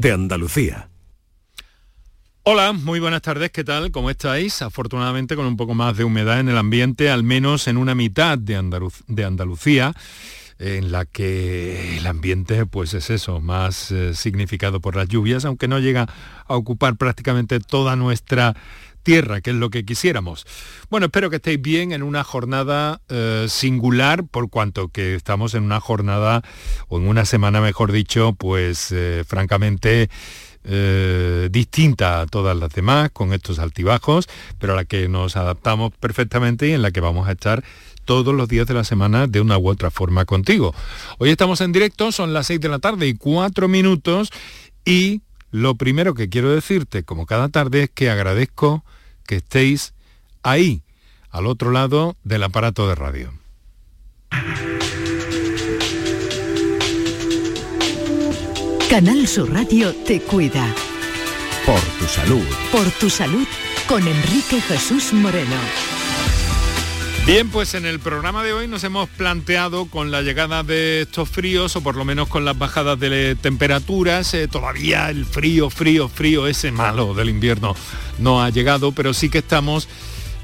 de Andalucía. Hola, muy buenas tardes, ¿qué tal? ¿Cómo estáis? Afortunadamente con un poco más de humedad en el ambiente, al menos en una mitad de, Andalucía en la que el ambiente pues es eso, más eh, significado por las lluvias, aunque no llega a ocupar prácticamente toda nuestra tierra, que es lo que quisiéramos. Bueno, espero que estéis bien en una jornada eh, singular, por cuanto que estamos en una jornada, o en una semana, mejor dicho, pues eh, francamente eh, distinta a todas las demás, con estos altibajos, pero a la que nos adaptamos perfectamente y en la que vamos a estar todos los días de la semana de una u otra forma contigo. Hoy estamos en directo, son las 6 de la tarde y 4 minutos y lo primero que quiero decirte, como cada tarde, es que agradezco que estéis ahí, al otro lado del aparato de radio. Canal Sur Radio te cuida. Por tu salud. Por tu salud con Enrique Jesús Moreno. Bien, pues en el programa de hoy nos hemos planteado con la llegada de estos fríos, o por lo menos con las bajadas de temperaturas, eh, todavía el frío, frío, frío, ese malo del invierno no ha llegado, pero sí que estamos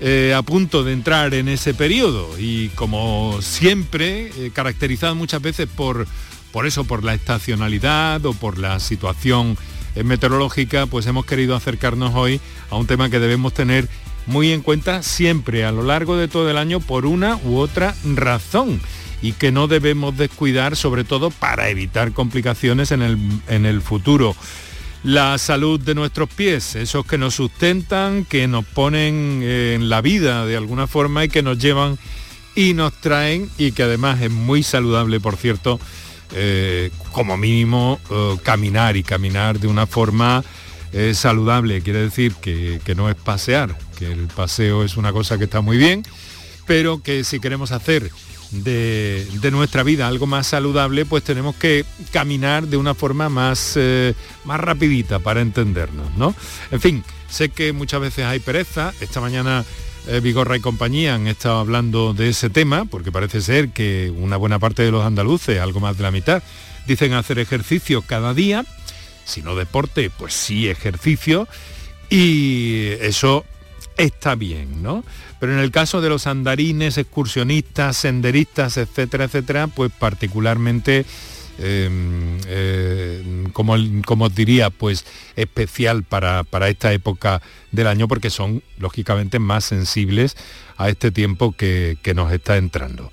eh, a punto de entrar en ese periodo. Y como siempre, eh, caracterizado muchas veces por, por eso, por la estacionalidad o por la situación meteorológica, pues hemos querido acercarnos hoy a un tema que debemos tener muy en cuenta siempre a lo largo de todo el año por una u otra razón y que no debemos descuidar sobre todo para evitar complicaciones en el, en el futuro. La salud de nuestros pies, esos que nos sustentan, que nos ponen en la vida de alguna forma y que nos llevan y nos traen y que además es muy saludable, por cierto, eh, como mínimo eh, caminar y caminar de una forma eh, saludable, quiere decir que, que no es pasear, que el paseo es una cosa que está muy bien, pero que si queremos hacer de, nuestra vida algo más saludable, pues tenemos que caminar de una forma más, eh, más rapidita para entendernos, ¿no? En fin, sé que muchas veces hay pereza. Esta mañana eh, Vigorra y compañía han estado hablando de ese tema, porque parece ser que una buena parte de los andaluces, algo más de la mitad, dicen hacer ejercicio cada día. Si no deporte, pues sí ejercicio. Y eso está bien, ¿no? Pero en el caso de los andarines, excursionistas, senderistas, etcétera, etcétera, pues particularmente em, eh, como, como os diría, pues especial para, esta época del año porque son lógicamente más sensibles a este tiempo que, nos está entrando.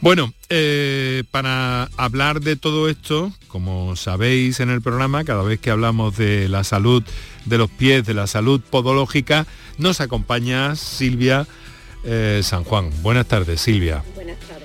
Bueno, eh, para hablar de todo esto, como sabéis en el programa, cada vez que hablamos de la salud de los pies, de la salud podológica, nos acompaña Silvia eh, San Juan. Buenas tardes, Silvia. Buenas tardes.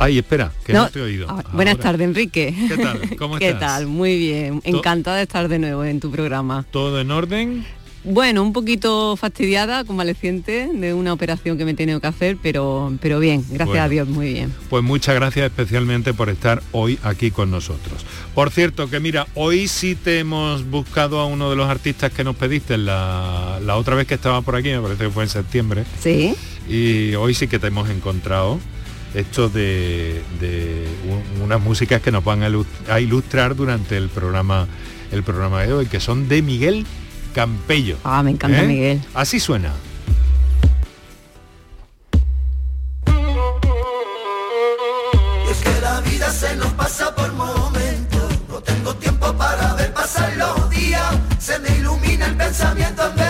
Ay, espera, que no, te he oído. Ah, buenas tardes, Enrique. ¿Qué tal? ¿Cómo estás? ¿Qué tal? Muy bien. Encantada de estar de nuevo en tu programa. ¿Todo en orden? Bueno, un poquito fastidiada, convaleciente de una operación que me he tenido que hacer, pero, pero bien, gracias a Dios, muy bien. Pues muchas gracias especialmente por estar hoy aquí con nosotros. Por cierto, que mira, hoy sí te hemos buscado a uno de los artistas que nos pediste la, otra vez que estaba por aquí, me parece que fue en septiembre. Sí. Y hoy sí que te hemos encontrado esto de, unas músicas que nos van a ilustrar durante el programa, el programa de hoy, que son de Miguel Campello. Ah, me encanta ¿Eh? Miguel. Así suena. es que la vida se nos pasa por momentos. No tengo tiempo para ver pasar los días. Se me ilumina el pensamiento en vez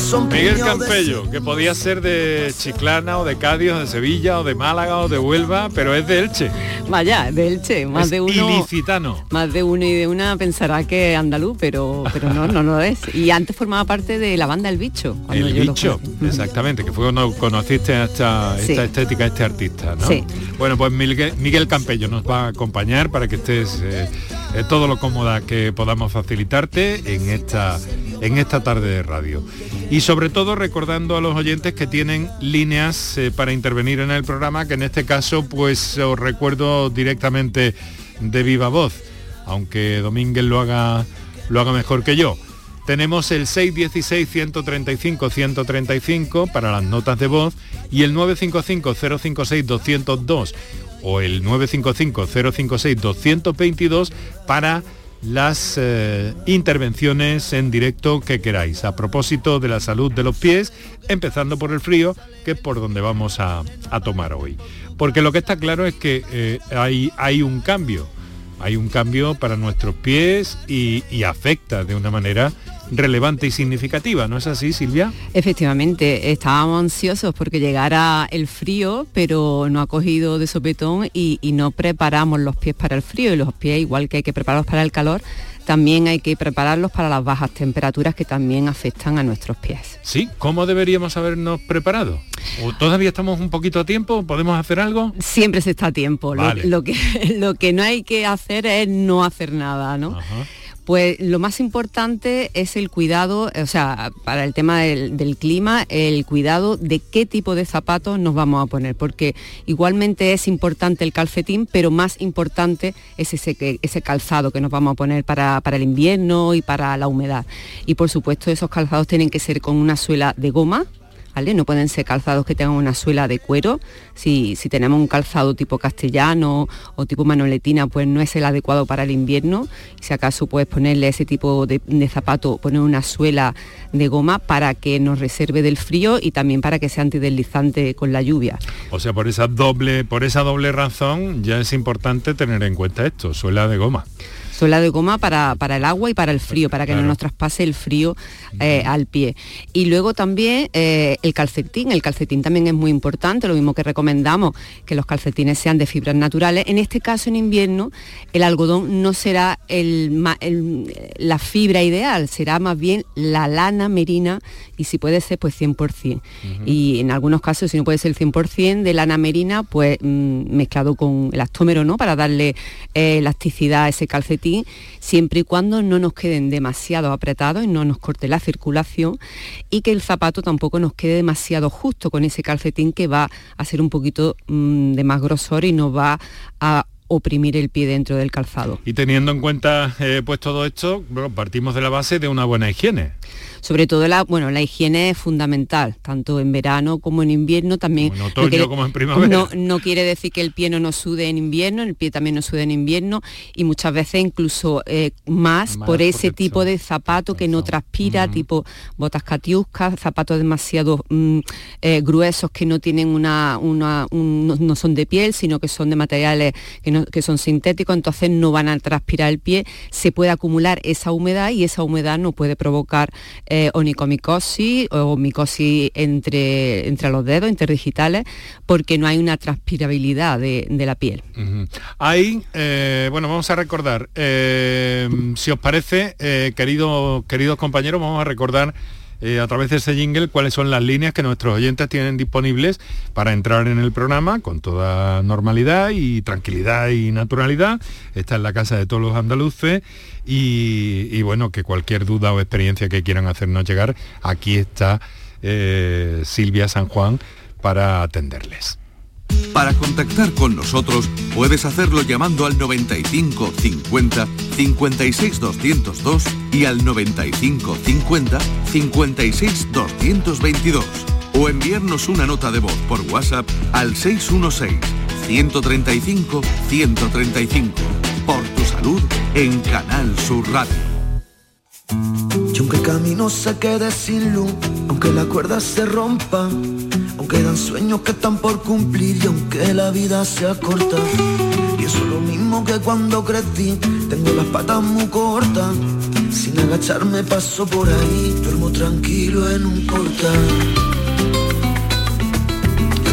son Miguel Campello, que podía ser de Chiclana o de Cádiz o de Sevilla o de Málaga o de Huelva, pero es de Elche. Vaya, de Elche, más de uno. Ilicitano. Más de uno y de una pensará que andaluz, pero, pero no, no lo es. Y antes formaba parte de la banda El Bicho. El Bicho, exactamente, que fue cuando conociste esta, esta estética, este artista, ¿no? Sí. Bueno, pues Miguel, Campello nos va a acompañar para que estés eh, eh, todo lo cómoda que podamos facilitarte en esta en esta tarde de radio. Y sobre todo recordando a los oyentes que tienen líneas eh, para intervenir en el programa, que en este caso pues os recuerdo directamente de viva voz, aunque Domínguez lo haga, lo haga mejor que yo. Tenemos el 616-135-135 para las notas de voz y el 955-056-202 o el 955-056-222 para las eh, intervenciones en directo que queráis a propósito de la salud de los pies, empezando por el frío, que es por donde vamos a, tomar hoy. Porque lo que está claro es que eh, hay, hay un cambio, hay un cambio para nuestros pies y, y afecta de una manera relevante y significativa, ¿no es así, Silvia? Efectivamente, estábamos ansiosos porque llegara el frío, pero no ha cogido de sopetón y, no preparamos los pies para el frío y los pies, igual que hay que prepararlos para el calor, también hay que prepararlos para las bajas temperaturas que también afectan a nuestros pies. Sí, ¿cómo deberíamos habernos preparado? ¿O todavía estamos un poquito a tiempo? ¿Podemos hacer algo? Siempre se está a tiempo. Lo, que, lo que no hay que hacer es no hacer nada, ¿no? Pues lo más importante es el cuidado, o sea, para el tema del, clima, el cuidado de qué tipo de zapatos nos vamos a poner, porque igualmente es importante el calcetín, pero más importante es ese, calzado que nos vamos a poner para el invierno y para la humedad. Y por supuesto esos calzados tienen que ser con una suela de goma, no pueden ser calzados que tengan una suela de cuero. Si, tenemos un calzado tipo castellano o tipo manoletina, pues no es el adecuado para el invierno. Si acaso puedes ponerle ese tipo de, zapato, poner una suela de goma para que nos reserve del frío y también para que sea antideslizante con la lluvia. O sea, por esa doble, por esa doble razón ya es importante tener en cuenta esto, suela de goma suela de goma para, el agua y para el frío, para que no nos traspase el frío eh, al pie. Y luego también eh, el calcetín, el calcetín también es muy importante, lo mismo que recomendamos que los calcetines sean de fibras naturales. En este caso en invierno el algodón no será la fibra ideal, será más bien la lana merina y si puede ser pues 100%. Y en algunos casos si no puede ser el 100% de lana merina pues mm, mezclado con el astómero, ¿no? Para darle eh, elasticidad a ese calcetín siempre y cuando no nos queden demasiado apretados y no nos corte la circulación y que el zapato tampoco nos quede demasiado justo con ese calcetín que va a ser un poquito mm, de más grosor y nos va a oprimir el pie dentro del calzado. Y teniendo en cuenta eh, pues todo esto, partimos de la base de una buena higiene sobre todo la, bueno, la higiene es fundamental, tanto en verano como en invierno también. en otoño como en primavera. No, quiere decir que el pie no nos sude en invierno, el pie también nos sude en invierno y muchas veces incluso eh, más, por ese tipo de zapato que no transpira, tipo botas catiuscas, zapatos demasiado mm, eh, gruesos que no tienen una, una no, son de piel, sino que son de materiales que, que son sintéticos, entonces no van a transpirar el pie, se puede acumular esa humedad y esa humedad no puede provocar eh, onicomicosis o micosis entre, entre los dedos interdigitales porque no hay una transpirabilidad de, la piel. Ahí, eh, bueno, vamos a recordar, eh, si os parece, queridos compañeros, vamos a recordar eh, a través de ese jingle cuáles son las líneas que nuestros oyentes tienen disponibles para entrar en el programa con toda normalidad y tranquilidad y naturalidad. Esta es la casa de todos los andaluces y, bueno, que cualquier duda o experiencia que quieran hacernos llegar, aquí está eh, Silvia San Juan para atenderles. Para contactar con nosotros puedes hacerlo llamando al 95 50 56 202 y al 95 50 56 222 o enviarnos una nota de voz por WhatsApp al 616 135 135 por tu salud en Canal Sur Radio. Aunque el camino se quede sin luz, aunque la cuerda se rompa, Quedan sueños que están por cumplir y aunque la vida sea corta, y eso es lo mismo que cuando crecí, tengo las patas muy cortas, sin agacharme paso por ahí, duermo tranquilo en un portal.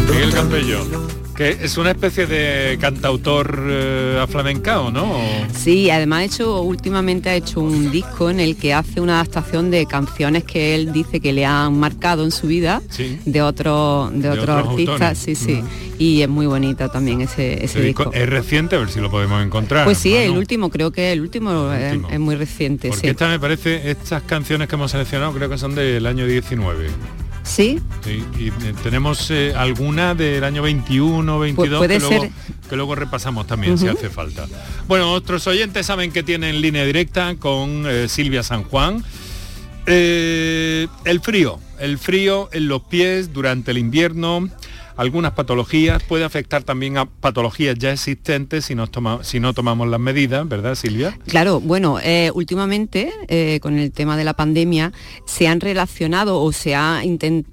Miguel Campello que es una especie de cantautor eh, aflamencado, ¿no? Sí, además ha hecho, últimamente ha hecho un disco en el que hace una adaptación de canciones que él dice que le han marcado en su vida de, otro, de, otros, artistas, sí, sí. y es muy bonita también ese, ese disco. Es reciente, a ver si lo podemos encontrar. Pues sí, el último, creo que el último, Es, muy reciente. Porque esta me parece, estas canciones que hemos seleccionado creo que son del año 19. ¿Sí? Sí, y eh, tenemos eh, alguna del año 21, 22 que, luego, que, luego, repasamos también si hace falta. Bueno, otros oyentes saben que tienen línea directa con eh, Silvia San Juan. el frío, el frío en los pies durante el invierno algunas patologías, puede afectar también a patologías ya existentes si, si no tomamos las medidas, ¿verdad Silvia? Claro, bueno, eh, últimamente eh, con el tema de la pandemia se han relacionado o se ha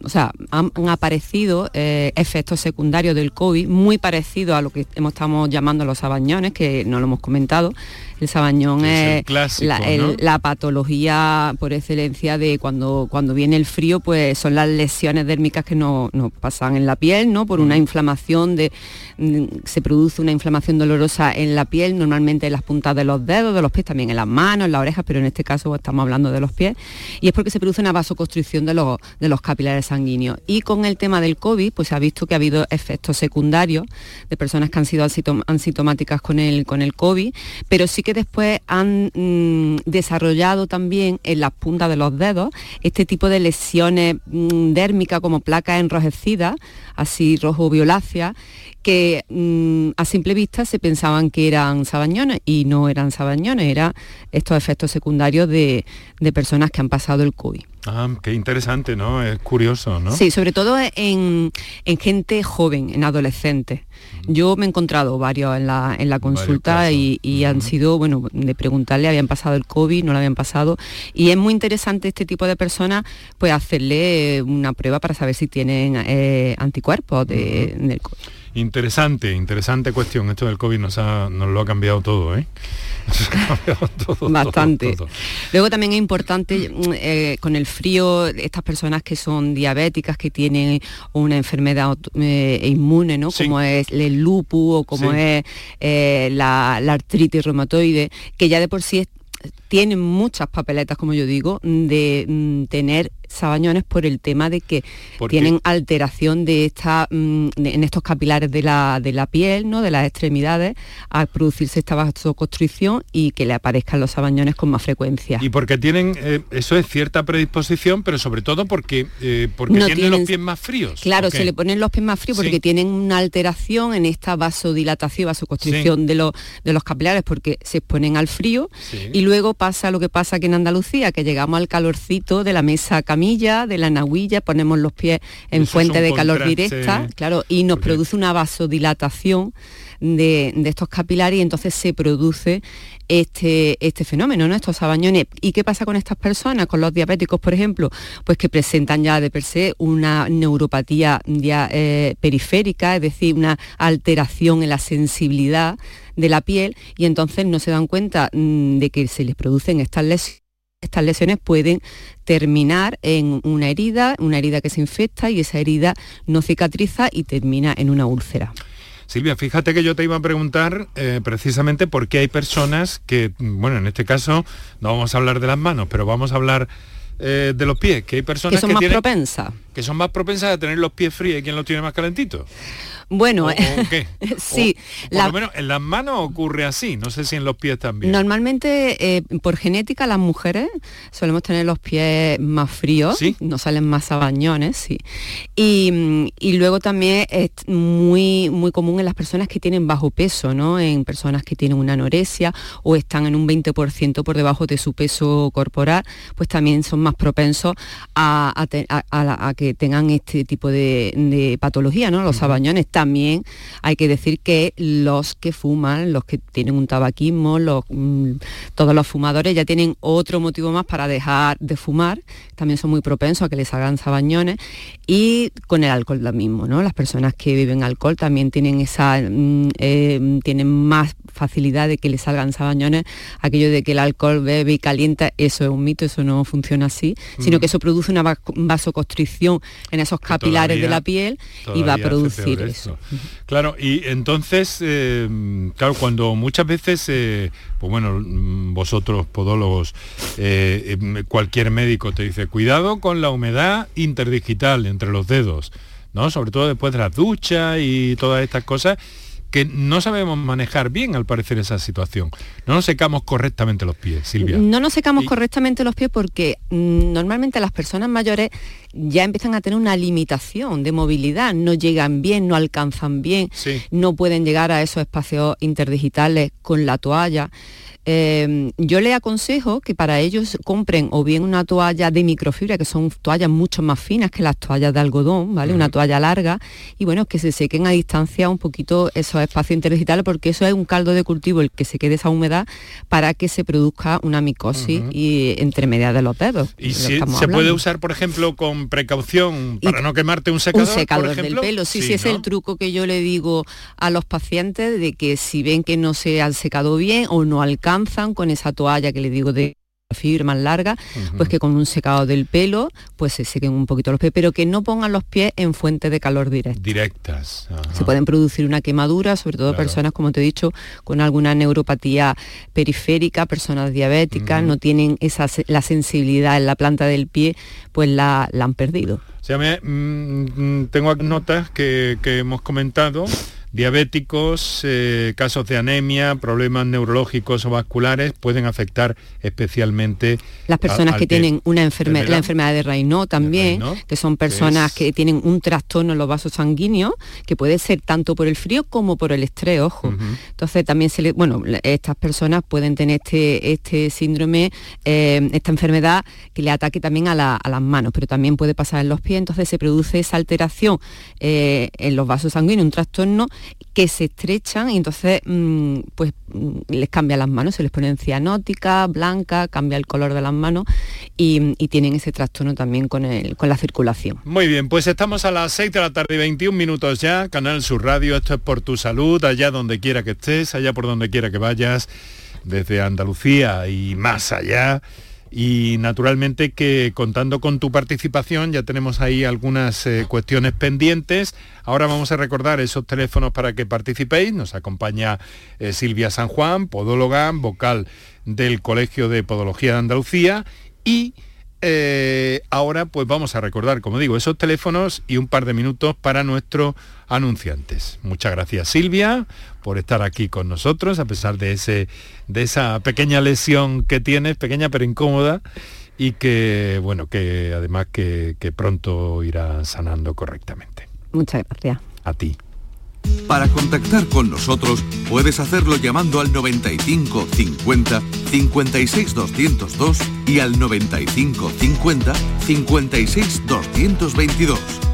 o sea, han, aparecido eh, efectos secundarios del COVID muy parecidos a lo que estamos llamando los sabañones, que no lo hemos comentado, el sabañón es, la, patología por excelencia de cuando, cuando viene el frío, pues son las lesiones dérmicas que nos, pasan en la piel, ¿no? Por una inflamación de, mm, se produce una inflamación dolorosa en la piel, normalmente en las puntas de los dedos, de los pies, también en las manos, en las orejas, pero en este caso estamos hablando de los pies, y es porque se produce una vasoconstricción de los, de los capilares sanguíneos. Y con el tema del COVID, pues se ha visto que ha habido efectos secundarios de personas que han sido asintomáticas con el, con el COVID, pero sí que después han mm, desarrollado también en las puntas de los dedos este tipo de lesiones mm, dérmicas como placas enrojecidas, así rojo violácea, que mm, a simple vista se pensaban que eran sabañones y no eran sabañones, eran estos efectos secundarios de, de personas que han pasado el COVID. Ah, qué interesante, ¿no? Es curioso, ¿no? Sí, sobre todo en, gente joven, en adolescentes. Yo me he encontrado varios en la, en la consulta y, han sido, bueno, de preguntarle, habían pasado el COVID, no lo habían pasado. Y es muy interesante este tipo de personas, pues hacerle una prueba para saber si tienen eh, anticuerpos de, del COVID. Interesante, interesante cuestión. Esto del COVID nos, ha, nos lo ha cambiado todo, ¿eh? Bastante. Luego también es importante mm, eh, con el frío, estas personas que son diabéticas, que tienen una enfermedad eh, inmune, ¿no? Como es el lupus o como es eh, la, la, artritis reumatoide, que ya de por sí tienen muchas papeletas, como yo digo, de mm, tener sabañones por el tema de que tienen alteración de esta, mm, en estos capilares de la, de la piel, ¿no? de las extremidades, a producirse esta vasoconstricción y que le aparezcan los sabañones con más frecuencia. Y porque tienen, eh, eso es cierta predisposición, pero sobre todo porque, eh, porque tienen, los pies más fríos. Claro, se le ponen los pies más fríos porque tienen una alteración en esta vasodilatación, vasoconstricción de, los, de los capilares porque se exponen al frío y luego pasa lo que pasa aquí en Andalucía, que llegamos al calorcito de la mesa de la nahuilla, ponemos los pies en fuente de calor directa, claro, y nos produce una vasodilatación de, estos capilares y entonces se produce este, este fenómeno, ¿no? estos sabañones. ¿Y qué pasa con estas personas, con los diabéticos, por ejemplo? Pues que presentan ya de per se una neuropatía ya, eh, periférica, es decir, una alteración en la sensibilidad de la piel y entonces no se dan cuenta mm, de que se les producen estas lesiones estas lesiones pueden terminar en una herida, una herida que se infecta y esa herida no cicatriza y termina en una úlcera. Silvia, fíjate que yo te iba a preguntar eh, precisamente por qué hay personas que, bueno, en este caso no vamos a hablar de las manos, pero vamos a hablar eh, de los pies, que hay personas que son más propensas. Que son más propensas a tener los pies fríos y quién los tiene más calentitos. Bueno, sí. por lo menos en las manos ocurre así, no sé si en los pies también. Normalmente, eh, por genética, las mujeres solemos tener los pies más fríos, no salen más sabañones, sí. Y, luego también es muy, muy común en las personas que tienen bajo peso, ¿no? En personas que tienen una anorexia o están en un 20% por debajo de su peso corporal, pues también son más propensos a, que tengan este tipo de, patología, ¿no? Los sabañones también hay que decir que los que fuman, los que tienen un tabaquismo, mm, todos los fumadores ya tienen otro motivo más para dejar de fumar, también son muy propensos a que les hagan sabañones y con el alcohol lo mismo, ¿no? Las personas que viven alcohol también tienen esa mm, eh, tienen más facilidad de que les salgan sabañones, aquello de que el alcohol bebe y calienta, eso es un mito, eso no funciona así, sino que eso produce una vasoconstricción en esos capilares de la piel y va a producir eso. Claro, y entonces, eh, claro, cuando muchas veces, eh, pues bueno, vosotros podólogos, eh, cualquier médico te dice, cuidado con la humedad interdigital entre los dedos. ¿no? Sobre todo después de las duchas y todas estas cosas que no sabemos manejar bien, al parecer, esa situación. No nos secamos correctamente los pies, Silvia. No nos secamos correctamente los pies porque mm, normalmente las personas mayores ya empiezan a tener una limitación de movilidad, no llegan bien, no alcanzan bien, no pueden llegar a esos espacios interdigitales con la toalla. Em, yo le aconsejo que para ellos compren o bien una toalla de microfibra, que son toallas mucho más finas que las toallas de algodón, ¿vale? Una toalla larga, y bueno, que se sequen a distancia un poquito esos espacios interdigitales, porque eso es un caldo de cultivo, el que se quede esa humedad, para que se produzca una micosis y entre medias de los dedos. Y si, se puede usar, por ejemplo, con precaución para no quemarte un secador. Un secador del pelo, sí, sí, es el truco que yo le digo a los pacientes de que si ven que no se han secado bien o no alcanza con esa toalla que le digo de fibra más larga, pues que con un secado del pelo pues se sequen un poquito los pies, pero que no pongan los pies en fuentes de calor directas. Directas. Se pueden producir una quemadura, sobre todo personas, como te he dicho, con alguna neuropatía periférica, personas diabéticas, no tienen esa, la sensibilidad en la planta del pie, pues la, han perdido. O me, mm, mm, tengo notas que, que hemos comentado diabéticos, eh, casos de anemia, problemas neurológicos o vasculares pueden afectar especialmente las personas que tienen una enfermedad, la enfermedad de Raynaud también, que son personas que tienen un trastorno en los vasos sanguíneos, que puede ser tanto por el frío como por el estrés, ojo. Entonces también se le, bueno, estas personas pueden tener este, este síndrome, eh, esta enfermedad que le ataque también a, las manos, pero también puede pasar en los pies, entonces se produce esa alteración eh, en los vasos sanguíneos, un trastorno que se estrechan y entonces mm, pues mm, les cambia las manos, se les pone cianótica, blanca, cambia el color de las manos y, tienen ese trastorno también con, el, con la circulación. Muy bien, pues estamos a las 6 de la tarde y 21 minutos ya, Canal Sur Radio, esto es por tu salud, allá donde quiera que estés, allá por donde quiera que vayas, desde Andalucía y más allá y naturalmente que contando con tu participación ya tenemos ahí algunas eh, cuestiones pendientes. Ahora vamos a recordar esos teléfonos para que participéis. Nos acompaña eh, Silvia San Juan, podóloga, vocal del Colegio de Podología de Andalucía y eh, ahora pues vamos a recordar, como digo, esos teléfonos y un par de minutos para nuestros anunciantes. Muchas gracias Silvia por estar aquí con nosotros, a pesar de, ese, de esa pequeña lesión que tienes, pequeña pero incómoda, y que, bueno, que además que, que pronto irá sanando correctamente. Muchas gracias. A ti. Para contactar con nosotros puedes hacerlo llamando al 95 50 56 202 y al 95 50 56 222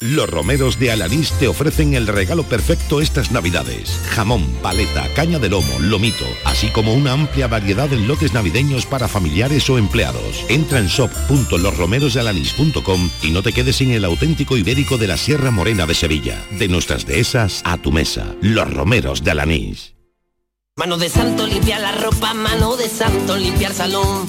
Los romeros de Alanís te ofrecen el regalo perfecto estas navidades. Jamón, paleta, caña de lomo, lomito, así como una amplia variedad en lotes navideños para familiares o empleados. Entra en shop.losromerosdealanís.com y no te quedes sin el auténtico ibérico de la Sierra Morena de Sevilla. De nuestras dehesas a tu mesa. Los romeros de Alanís. Mano de santo limpiar la ropa, mano de santo limpiar salón,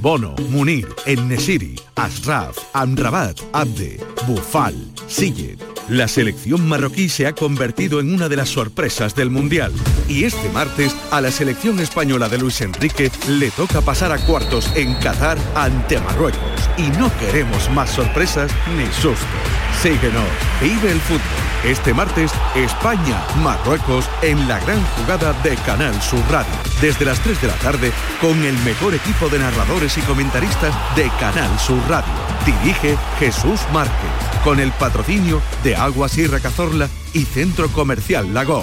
Bono, Munir, Ennesiri, Asraf, Amrabat, Abde, Bufal, Sillet. La selección marroquí se ha convertido en una de las sorpresas del Mundial. Y este martes a la selección española de Luis Enrique le toca pasar a cuartos en Qatar ante Marruecos. Y no queremos más sorpresas ni sustos. Síguenos, vive el fútbol. Este martes, España, Marruecos en la gran jugada de Canal Sur Radio. Desde las 3 de la tarde con el mejor equipo de narradores y comentaristas de Canal Sur Radio. Dirige Jesús Márquez con el patrocinio de Agua Sierra Cazorla y Centro Comercial Lago.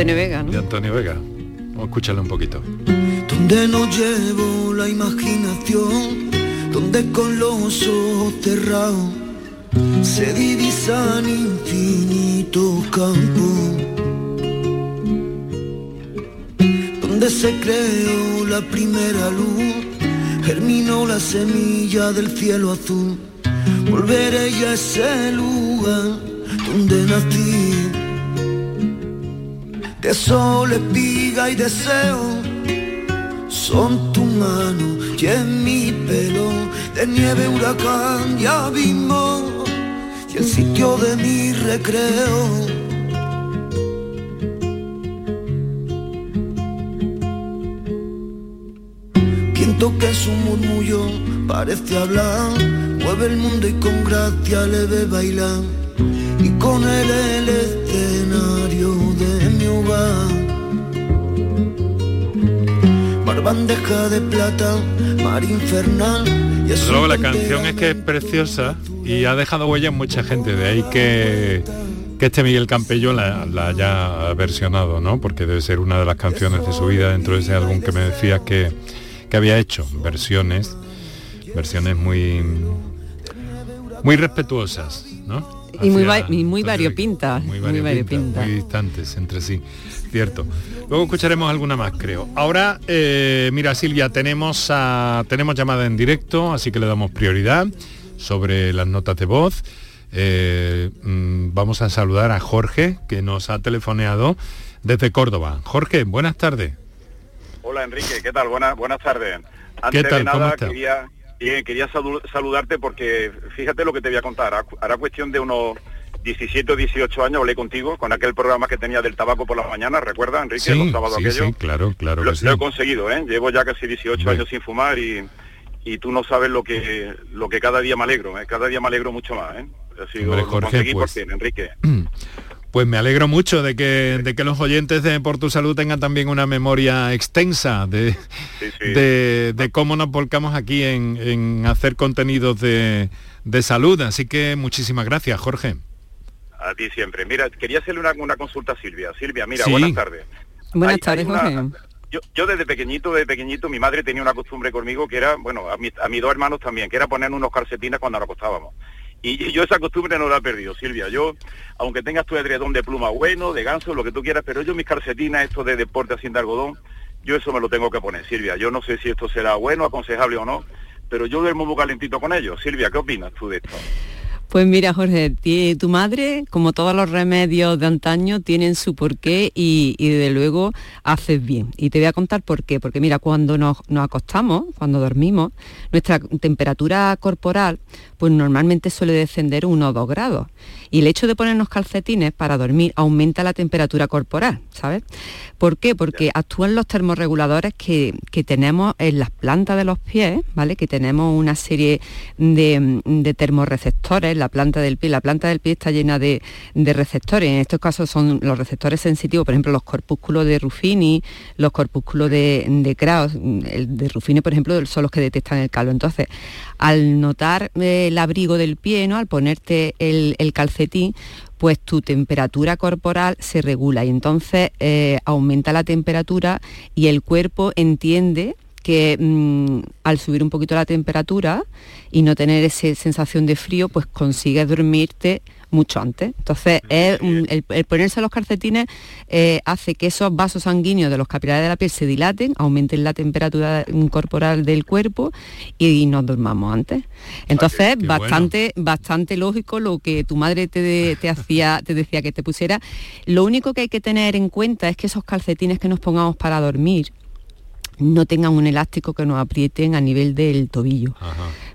Antonio Vega, ¿no? de Antonio Vega. Vamos a escucharle un poquito. donde no llevo la imaginación, donde con los ojos cerrados se divisan infinitos campos, donde se creó la primera luz, germinó la semilla del cielo azul, volveré ya a ese lugar donde nací de sol, espiga y deseo son tu mano y en mi pelo de nieve, huracán y abismo y el sitio de mi recreo. Viento que es un murmullo parece hablar, mueve el mundo y con gracia le ve bailar y con él el escenario de mi hogar. Mar bandeja de plata, mar infernal. Y es Desde luego la canción es que es preciosa y ha dejado huella en mucha gente, de ahí que, que este Miguel Campello la, la haya versionado, ¿no? Porque debe ser una de las canciones de su vida dentro de ese álbum que me decías que, que había hecho, versiones, versiones muy muy respetuosas, ¿no? Y muy, y muy variopintas, muy muy variopintas, muy distantes entre sí, cierto. Luego escucharemos alguna más, creo. Ahora, eh, mira, Silvia, tenemos, a- tenemos llamada en directo, así que le damos prioridad sobre las notas de voz. Eh, mm, vamos a saludar a Jorge, que nos ha telefoneado desde Córdoba. Jorge, buenas tardes. Hola Enrique, ¿qué tal? Buenas, buenas tardes. Antes ¿Qué tal? de ¿Cómo nada estás? quería, bien, quería salu- saludarte porque fíjate lo que te voy a contar. Hará- cuestión de unos 17 o 18 años hablé contigo con aquel programa que tenía del tabaco por las mañanas, ¿recuerdas Enrique? Sí, Los sábados sí, aquello. sí, claro, claro lo, que sí. lo he conseguido, ¿eh? Llevo ya casi 18 Hombre. años sin fumar y, y tú no sabes lo que lo que cada día me alegro, ¿eh? Cada día me alegro mucho más, ¿eh? Sido, Hombre, lo Jorge, conseguí pues- por fin, Enrique. Pues me alegro mucho de que, de que los oyentes de Por tu Salud tengan también una memoria extensa de, de, de cómo nos volcamos aquí en, en hacer contenidos de, de salud. Así que muchísimas gracias, Jorge. A ti siempre. Mira, quería hacerle una, una consulta a Silvia. Silvia, mira, Sí. buenas tardes. Buenas Hay- tardes, hay una- Jorge. Yo, yo desde pequeñito, desde pequeñito, mi madre tenía una costumbre conmigo que era, bueno, a, mi- a mis dos hermanos también, que era poner unos calcetines cuando nos acostábamos. Y, yo esa costumbre no la he perdido, Silvia. Yo, aunque tengas tu edredón de pluma bueno, de ganso, lo que tú quieras, pero yo mis calcetines, esto de deporte así de algodón, yo eso me lo tengo que poner, Silvia. Yo no sé si esto será bueno, aconsejable o no, pero yo duermo muy calentito con ellos. Silvia, ¿qué opinas tú de esto? Pues mira, Jorge, tu madre, como todos los remedios de antaño, tienen su porqué y, y desde luego haces bien. Y te voy a contar por qué. Porque mira, cuando nos, nos acostamos, cuando dormimos, nuestra temperatura corporal, pues normalmente suele descender unos 2 grados. Y el hecho de ponernos calcetines para dormir aumenta la temperatura corporal, ¿sabes? ¿Por qué? Porque actúan los termorreguladores que, que tenemos en las plantas de los pies, ¿vale? Que tenemos una serie de, de termorreceptores, la planta del pie. La planta del pie está llena de, de receptores. En estos casos son los receptores sensitivos, por ejemplo, los corpúsculos de Ruffini, los corpúsculos de, de Krauss. El de Ruffini, por ejemplo, son los que detectan el calor. Entonces, al notar eh, el abrigo del pie, ¿no? Al ponerte el, el calcetín, pues tu temperatura corporal se regula y entonces eh, aumenta la temperatura y el cuerpo entiende que mm, al subir un poquito la temperatura y no tener esa sensación de frío, pues consigues dormirte mucho antes. Entonces, es un- el, el ponerse los calcetines eh, hace que esos vasos sanguíneos de los capilares de la piel se dilaten, aumenten la temperatura mm, corporal del cuerpo y, nos dormamos antes. Entonces, bueno. bastante, bastante lógico lo que tu madre te, de- te hacía, te decía que te pusiera. Lo único que hay que tener en cuenta es que esos calcetines que nos pongamos para dormir, no tengan un elástico que nos aprieten a nivel del tobillo.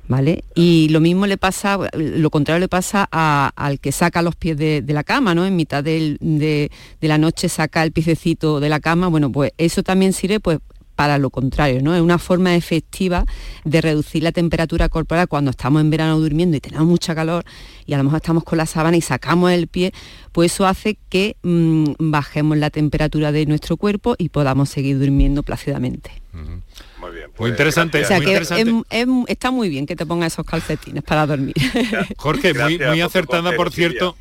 ¿Vale? Y lo mismo le pasa, lo contrario le pasa al que saca los pies de, la cama, ¿no? En mitad de, de, la noche saca el piececito de la cama, bueno, pues eso también sirve pues para lo contrario, ¿no? Es una forma efectiva de reducir la temperatura corporal cuando estamos en verano durmiendo y tenemos mucha calor y a lo mejor estamos con la sábana y sacamos el pie, pues eso hace que mm, bajemos la temperatura de nuestro cuerpo y podamos seguir durmiendo plácidamente. Muy bien. muy interesante. O sea que está muy bien que te pongas esos calcetines para dormir. Jorge, muy, muy acertada, por cierto.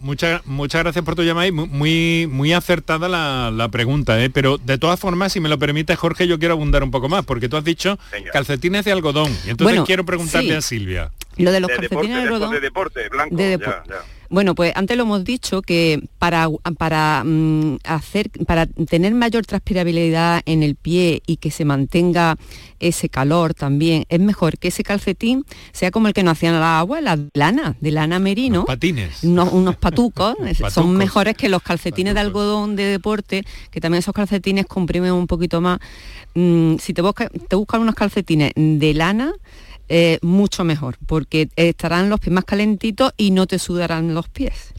Muchas, muchas gracias por tu llamada y muy, muy acertada la, pregunta, ¿eh? pero de todas formas, si me lo permite Jorge, yo quiero abundar un poco más, porque tú has dicho calcetines de algodón. Y entonces quiero preguntarle a Silvia. Lo de los calcetines de algodón. De deporte, blanco. Bueno, pues antes lo hemos dicho que para, para mm, hacer, para tener mayor transpirabilidad en el pie y que se mantenga ese calor también, es mejor que ese calcetín sea como el que nos hacían la agua, la lana, de lana merino. patines. Unos, patucos, son mejores que los calcetines de algodón de deporte, que también esos calcetines comprimen un poquito más. Mm, si te, busca, te buscan unos calcetines de lana, eh, mucho mejor, porque estarán los pies más calentitos y no te sudarán los pies.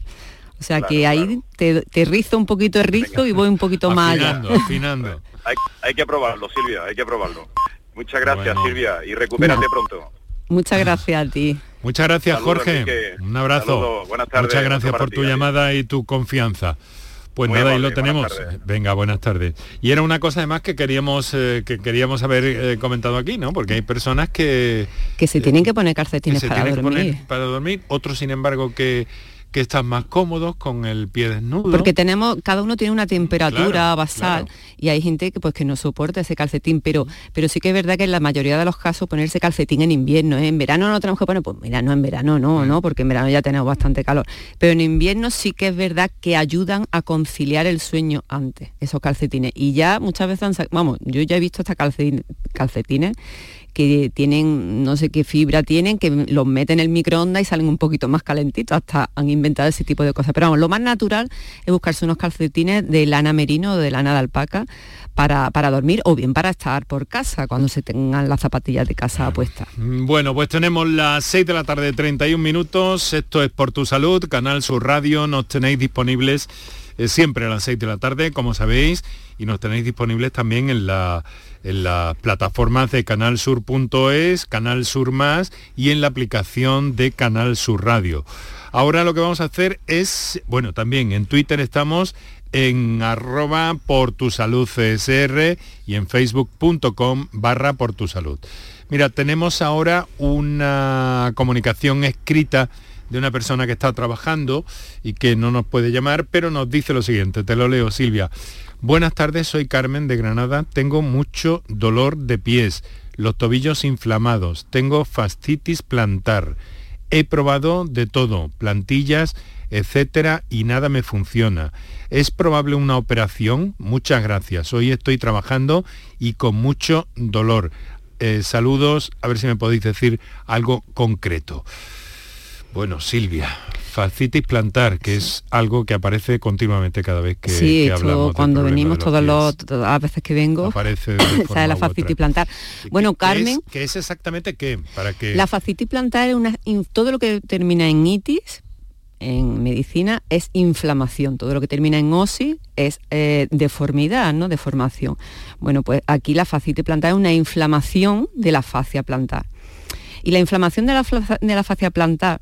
O sea que ahí te, rizo un poquito el rizo y voy un poquito más allá. Afinando. hay, que probarlo, Silvia, hay que probarlo. Muchas gracias, Silvia, y recupérate pronto. Muchas gracias a ti. Muchas gracias, Jorge. Un abrazo. Muchas gracias por tu llamada y tu confianza. Pues nada, ahí lo tenemos. Venga, buenas tardes. Y era una cosa además que queríamos eh, que queríamos haber eh, comentado aquí, ¿no? Porque hay personas que que se tienen que poner calcetines para dormir. para dormir, otros sin embargo que que están más cómodos con el pie desnudo. Porque tenemos, cada uno tiene una temperatura basal y hay gente que pues que no soporta ese calcetín, pero, pero sí que es verdad que en la mayoría de los casos ponerse calcetín en invierno, ¿eh? en verano no tenemos que poner, pues mira, no en verano no, mm. ¿no? Porque en verano ya tenemos bastante calor. Pero en invierno sí que es verdad que ayudan a conciliar el sueño antes, esos calcetines. Y ya muchas veces, vamos, yo ya he visto hasta calcetines que tienen, no sé qué fibra tienen, que los meten en el microondas y salen un poquito más calentitos, hasta han inventado ese tipo de cosas. Pero vamos, lo más natural es buscarse unos calcetines de lana merino o de lana de alpaca para, para, dormir o bien para estar por casa cuando se tengan las zapatillas de casa puestas. Mm, bueno, pues tenemos las 6 de la tarde, 31 minutos. Esto es Por Tu Salud, Canal Sur Radio. Nos tenéis disponibles eh, siempre a las 6 de la tarde, como sabéis, y nos tenéis disponibles también en la en las plataformas de canalsur.es, Canal Sur Más y en la aplicación de Canal Sur Radio. Ahora lo que vamos a hacer es, bueno, también en Twitter estamos en arroba por tu salud y en facebook.com barra por tu salud. Mira, tenemos ahora una comunicación escrita de una persona que está trabajando y que no nos puede llamar, pero nos dice lo siguiente, te lo leo Silvia. Buenas tardes, soy Carmen de Granada. Tengo mucho dolor de pies, los tobillos inflamados, tengo fascitis plantar. He probado de todo, plantillas, etcétera, y nada me funciona. ¿Es probable una operación? Muchas gracias. Hoy estoy trabajando y con mucho dolor. Eh, saludos, a ver si me podéis decir algo concreto. Bueno, Silvia, fascitis plantar, que es algo que aparece continuamente cada vez que, sí, hablamos. cuando venimos todas las veces que vengo, aparece de la fascitis plantar. Bueno, Carmen, ¿qué es, exactamente qué? Para que la fascitis plantar es una, todo lo que termina en itis en medicina es inflamación, todo lo que termina en osis es eh, deformidad, ¿no? Deformación. Bueno, pues aquí la fascitis plantar es una inflamación de la fascia plantar. Y la inflamación de la, de la fascia plantar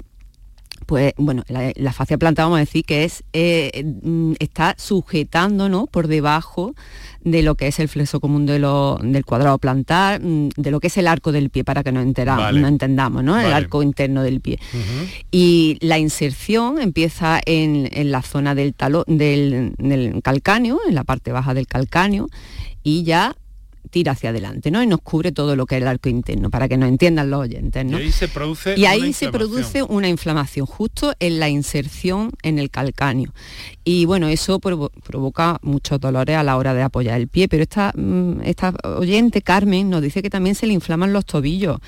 pues bueno, la, fascia plantar vamos a decir que es, eh, mm, está sujetando ¿no? por debajo de lo que es el flexo común de del cuadrado plantar, mm, de lo que es el arco del pie, para que nos, no entendamos, ¿no? el arco interno del pie. Y la inserción empieza en, la zona del, talón, del, del calcáneo, en la parte baja del calcáneo, y ya tira hacia adelante, ¿no? Y nos cubre todo lo que es el arco interno, para que nos entiendan los oyentes, ¿no? Y ahí se produce Y ahí se produce una inflamación, justo en la inserción en el calcáneo. Y bueno, eso provoca muchos dolores a la hora de apoyar el pie, pero esta, mm, esta oyente, Carmen, nos dice que también se le inflaman los tobillos.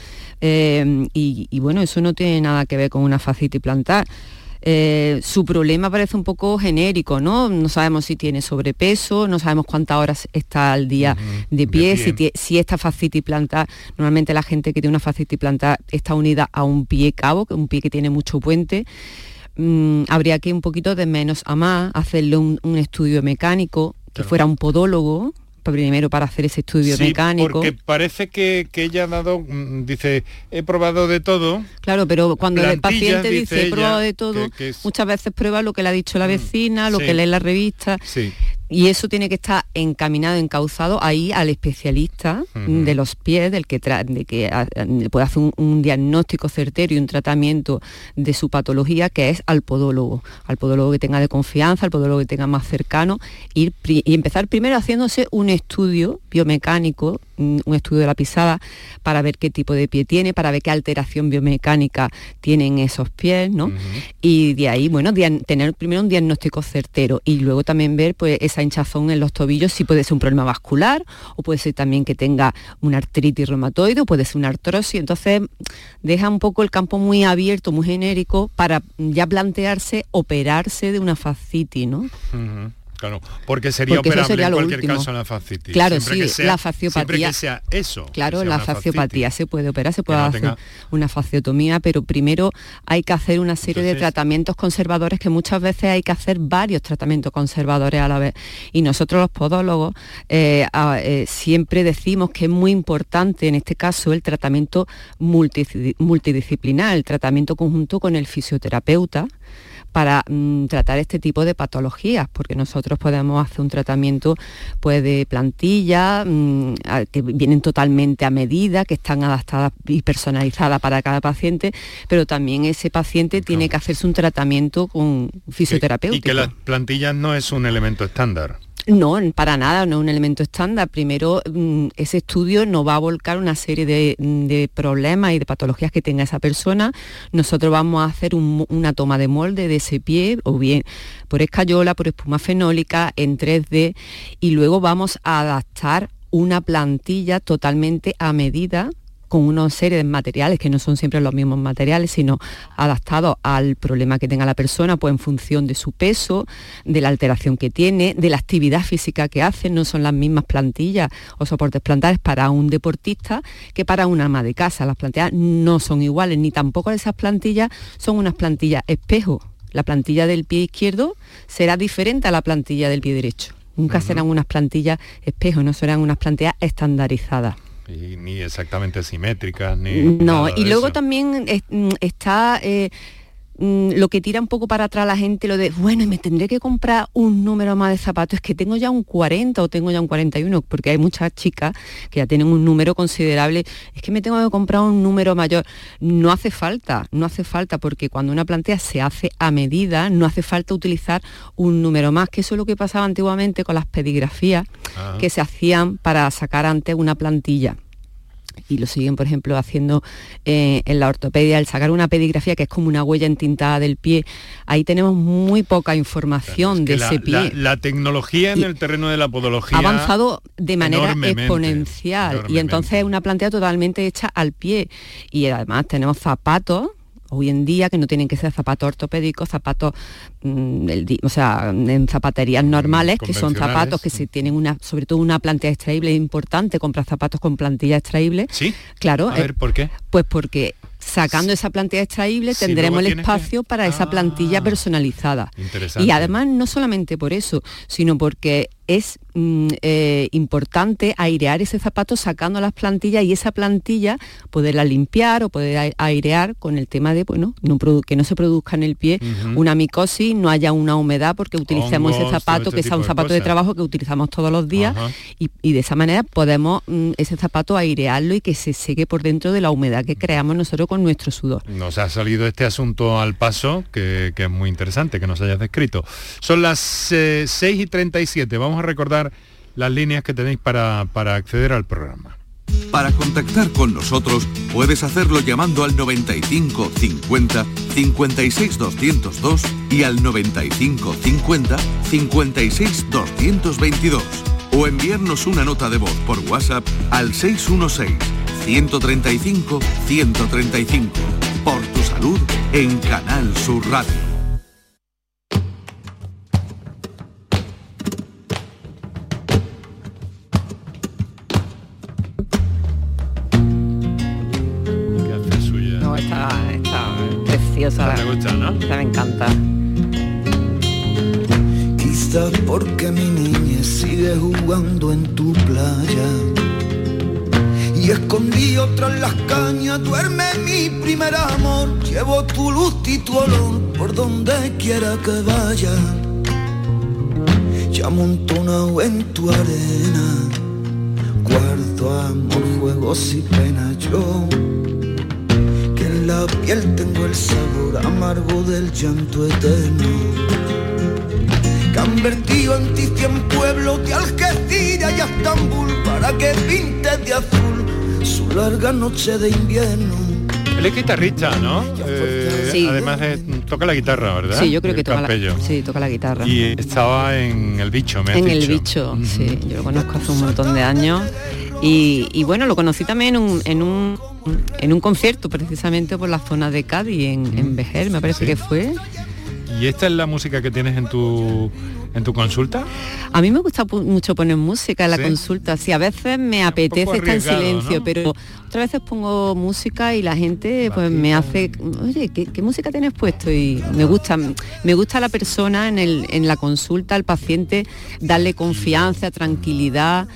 Eh, y, bueno, eso no tiene nada que ver con una fascitis plantar. Eh, su problema parece un poco genérico, ¿no? No sabemos si tiene sobrepeso, no sabemos cuántas horas está al día de pie, Si, si, esta fascitis plantar, normalmente la gente que tiene una fascitis plantar está unida a un pie cabo, un pie que tiene mucho puente. Mm, habría que un poquito de menos a más, hacerle un, estudio mecánico, que fuera un podólogo, primero para hacer ese estudio mecánico. Porque parece que, ella ha dado, mm, dice, he probado de todo. Claro, pero cuando el paciente dice, he probado de todo, muchas veces prueba lo que le ha dicho la mm, vecina, lo que lee la revista. Sí. Y eso tiene que estar encaminado, encauzado ahí al especialista de los pies, del que, de que puede hacer un, diagnóstico certero y un tratamiento de su patología, que es al podólogo. Al podólogo que tenga de confianza, al podólogo que tenga más cercano, ir y empezar primero haciéndose un estudio biomecánico un estudio de la pisada para ver qué tipo de pie tiene, para ver qué alteración biomecánica tienen esos pies, ¿no? Y de ahí, bueno, tener primero un diagnóstico certero y luego también ver pues esa hinchazón en los tobillos si puede ser un problema vascular o puede ser también que tenga una artritis reumatoide o puede ser una artrosis. Entonces deja un poco el campo muy abierto, muy genérico para ya plantearse operarse de una fascitis, ¿no? Claro, porque sería operable en cualquier caso la fascitis. Claro, sí, la fasciopatía. que sea eso. Claro, la fasciopatía se puede operar, se puede hacer una fasciotomía, pero primero hay que hacer una serie de tratamientos conservadores que muchas veces hay que hacer varios tratamientos conservadores a la vez. Y nosotros los podólogos eh, eh, siempre decimos que es muy importante en este caso el tratamiento multidisciplinar, el tratamiento conjunto con el fisioterapeuta para mm, tratar este tipo de patologías, porque nosotros podemos hacer un tratamiento pues, de plantilla, mm, que vienen totalmente a medida, que están adaptadas y personalizadas para cada paciente, pero también ese paciente tiene que hacerse un tratamiento con fisioterapeuta. Y que las plantillas no es un elemento estándar. No, para nada, no es un elemento estándar. Primero, mm, ese estudio nos va a volcar una serie de, problemas y de patologías que tenga esa persona. Nosotros vamos a hacer una toma de molde de ese pie, o bien por escayola, por espuma fenólica, en 3D, y luego vamos a adaptar una plantilla totalmente a medida con una serie de materiales que no son siempre los mismos materiales, sino adaptados al problema que tenga la persona, pues en función de su peso, de la alteración que tiene, de la actividad física que hace, no son las mismas plantillas o soportes plantares para un deportista que para una ama de casa. Las plantillas no son iguales, ni tampoco esas plantillas son unas plantillas espejo. La plantilla del pie izquierdo será diferente a la plantilla del pie derecho. Nunca serán unas plantillas espejo, no serán unas plantillas estandarizadas ni exactamente simétricas, ni... No, y luego también mm, está... Eh, mm, lo que tira un poco para atrás la gente, lo de, bueno, me tendré que comprar un número más de zapatos, es que tengo ya un 40 o tengo ya un 41, porque hay muchas chicas que ya tienen un número considerable, es que me tengo que comprar un número mayor. No hace falta, no hace falta, porque cuando una plantilla se hace a medida, no hace falta utilizar un número más, que eso es lo que pasaba antiguamente con las pedigrafías ah. que se hacían para sacar antes una plantilla y lo siguen, por ejemplo, haciendo eh, en la ortopedia, el sacar una pedigrafía que es como una huella entintada del pie, ahí tenemos muy poca información de ese pie. La, tecnología en el terreno de la podología ha avanzado de manera exponencial y entonces es una plantilla totalmente hecha al pie. Y además tenemos zapatos hoy en día, que no tienen que ser zapatos ortopédicos, zapatos, mm, o sea, en zapaterías normales, que son zapatos que se tienen una, sobre todo una plantilla extraíble, es importante comprar zapatos con plantilla extraíble. Sí. Claro. A ver, ¿por qué? Pues porque sacando esa plantilla extraíble tendremos el espacio para esa plantilla ah, personalizada. Y además no solamente por eso, sino porque es mm, eh, importante airear ese zapato sacando las plantillas y esa plantilla poderla limpiar o poder airear con el tema de bueno, que no se produzca en el pie una micosis, no haya una humedad porque utilicemos ese zapato que sea un zapato de, trabajo que utilizamos todos los días y, de esa manera podemos mm, ese zapato airearlo y que se seque por dentro de la humedad que creamos nosotros con nuestro sudor. Nos ha salido este asunto al paso que, es muy interesante que nos hayas descrito. Son las 6 eh, y 37, vamos a recordar las líneas que tenéis para, acceder al programa. Para contactar con nosotros puedes hacerlo llamando al 95 50 56 202 y al 95 50 56 222 o enviarnos una nota de voz por WhatsApp al 616 135 135 por tu salud en Canal Sur Radio. Preciosa. Me gusta, ¿no? me encanta. Quizás porque mi niña sigue jugando en tu playa. Y escondido tras las cañas duerme mi primer amor. Llevo tu luz y tu olor por donde quiera que vaya. Ya amontonado en tu arena. Guardo amor, juegos y penas yo. En la piel tengo el sabor amargo del llanto eterno que han vertido en ti cien pueblos de Algeciras y a Estambul para que pintes de azul su larga noche de invierno. Él es guitarrista, ¿no? Eh, Sí. Además de, toca la guitarra, ¿verdad? Sí, yo creo que El toca la, sí, toca la guitarra. Y estaba en El Bicho, me has en el dicho. bicho, sí, yo lo conozco hace un montón de años. Y, y bueno, lo conocí también en un, en un, en un concierto, precisamente por la zona de Cádiz, en, en Vejer, me parece Sí. que fue. ¿Y esta es la música que tienes en tu en tu consulta? A mí me gusta mucho poner música en la ¿Sí? consulta. Sí, a veces me apetece estar en silencio, ¿no? pero otras veces pongo música y la gente pues me hace, oye, ¿qué, qué música tienes puesto? Y me gusta, me gusta la persona en, el, en la consulta, al paciente, darle confianza, tranquilidad.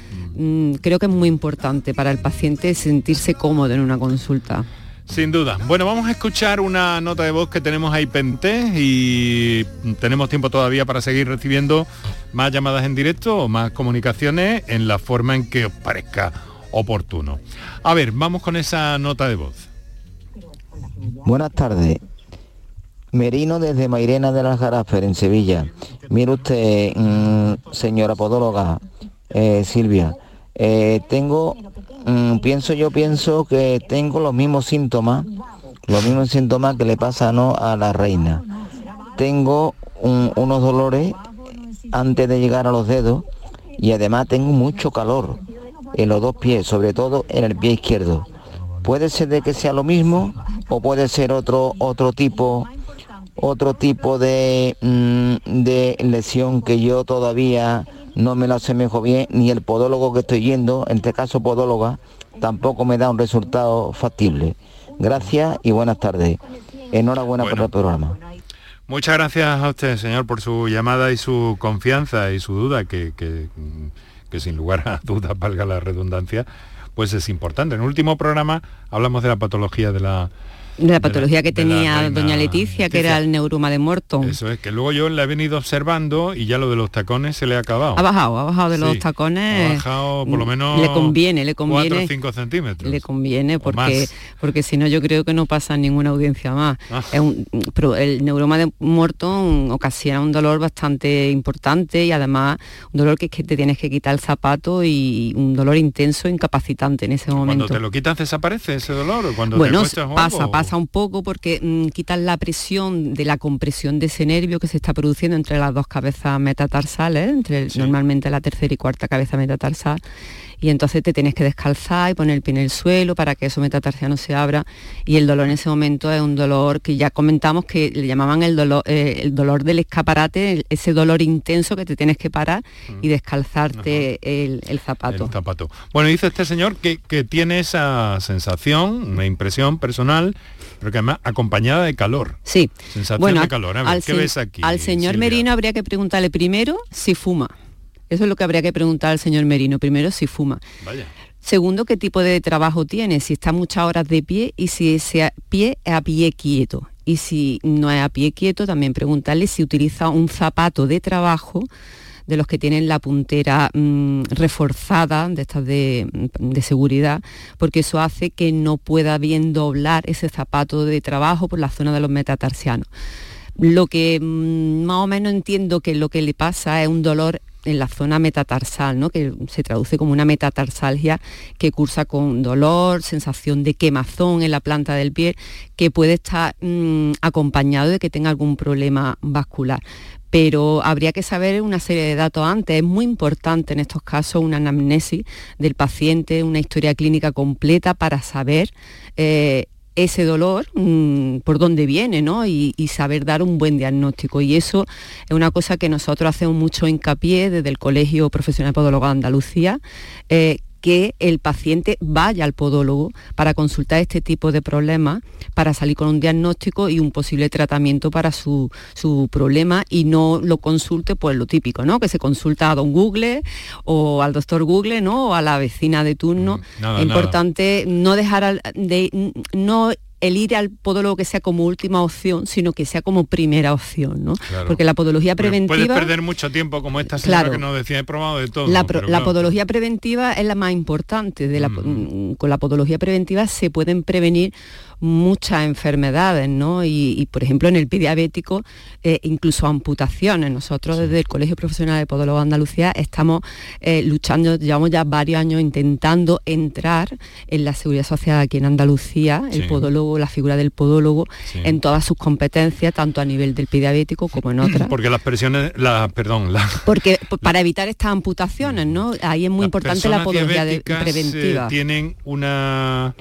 Mm, Creo que es muy importante para el paciente sentirse cómodo en una consulta. Sin duda. Bueno, vamos a escuchar una nota de voz que tenemos ahí pendiente y tenemos tiempo todavía para seguir recibiendo más llamadas en directo o más comunicaciones en la forma en que os parezca oportuno. A ver, vamos con esa nota de voz. Buenas tardes. Merino desde Mairena de las Garafer, en Sevilla. Mire usted, mm, señora podóloga, eh, Silvia, eh, tengo, mm, pienso yo, pienso que tengo los mismos síntomas, los mismos síntomas que le pasa ¿no? a la reina. Tengo un- unos dolores antes de llegar a los dedos y además tengo mucho calor en los dos pies, sobre todo en el pie izquierdo. Puede ser de que sea lo mismo o puede ser otro otro tipo otro tipo de, mm, de lesión que yo todavía no me la asemejo bien, ni el podólogo que estoy yendo, en este caso podóloga, tampoco me da un resultado factible. Gracias y buenas tardes. Enhorabuena por el programa. Muchas gracias a usted, señor, por su llamada y su confianza y su duda, que, que, que sin lugar a dudas, valga la redundancia, pues es importante. En el último programa hablamos de la patología de la... La patología que tenía reina doña Leticia, que era el neuroma de Morton. Eso es, que luego yo la he venido observando y ya lo de los tacones se le ha acabado. Ha bajado, ha bajado de los tacones. Ha bajado por lo menos... Le conviene, le conviene. 4 o 5 centímetros. Le conviene porque porque si no yo creo que no pasa en ninguna audiencia más. Ah. Es un- pero el neuroma de Morton ocasiona un dolor bastante importante y además un dolor que es que te tienes que quitar el zapato y un dolor intenso, incapacitante en ese Cuando momento. te lo quitas desaparece ese dolor o cuando Bueno, te pasa, algo? Pasa un poco porque mm, quitan la presión de la compresión de ese nervio que se está produciendo entre las dos cabezas metatarsales, entre normalmente la tercera y cuarta cabeza metatarsal, y entonces te tienes que descalzar y poner el pie en el suelo para que eso metatarsiano se abra, y el dolor en ese momento es un dolor que ya comentamos que le llamaban el dolor, eh, el dolor del escaparate, el- ese dolor intenso que te tienes que parar y descalzarte el, el zapato. El zapato. Bueno, dice este señor que, que tiene esa sensación, una impresión personal, pero que además acompañada de calor. Sí. Sensación de calor. A ver, al ¿qué ves aquí? Al señor Silvia? Merino habría que preguntarle primero si fuma. Eso es lo que habría que preguntar al señor Merino. Primero si fuma. Vaya. Segundo, qué tipo de trabajo tiene, si está muchas horas de pie y si ese pie es a pie quieto. Y si no es a pie quieto, también preguntarle si utiliza un zapato de trabajo de los que tienen la puntera mm, reforzada, de estas de, de seguridad, porque eso hace que no pueda bien doblar ese zapato de trabajo por la zona de los metatarsianos. Lo que mm, más o menos entiendo que lo que le pasa es un dolor en la zona metatarsal, ¿no? que se traduce como una metatarsalgia que cursa con dolor, sensación de quemazón en la planta del pie, que puede estar mm, acompañado de que tenga algún problema vascular. Pero habría que saber una serie de datos antes. Es muy importante en estos casos una anamnesis del paciente, una historia clínica completa para saber eh, ese dolor, mm, por dónde viene, ¿no? Y, saber dar un buen diagnóstico. Y eso es una cosa que nosotros hacemos mucho hincapié desde el Colegio Profesional Podólogo de Andalucía, eh, que el paciente vaya al podólogo para consultar este tipo de problemas, para salir con un diagnóstico y un posible tratamiento para su, problema y no lo consulte pues lo típico, ¿no? Que se consulta a don Google o al doctor Google, ¿no? O a la vecina de turno. Es importante no dejar de no el ir al podólogo que sea como última opción, sino que sea como primera opción, ¿no? Porque la podología preventiva... Puedes perder mucho tiempo, como esta señora que nos decía, he probado de todo. La, podología preventiva es la más importante. De la, mm. Con la podología preventiva se pueden prevenir muchas enfermedades, ¿no? Y, por ejemplo en el pie diabético, eh, incluso amputaciones. Nosotros desde el Colegio Profesional de Podólogos de Andalucía estamos eh, luchando, llevamos ya varios años intentando entrar en la seguridad social aquí en Andalucía, el podólogo, la figura del podólogo, en todas sus competencias, tanto a nivel del pie diabético como en otras. Porque las presiones, la, perdón, la... Porque para evitar estas amputaciones, ¿no? Ahí es muy importante la podología preventiva. Eh, tienen una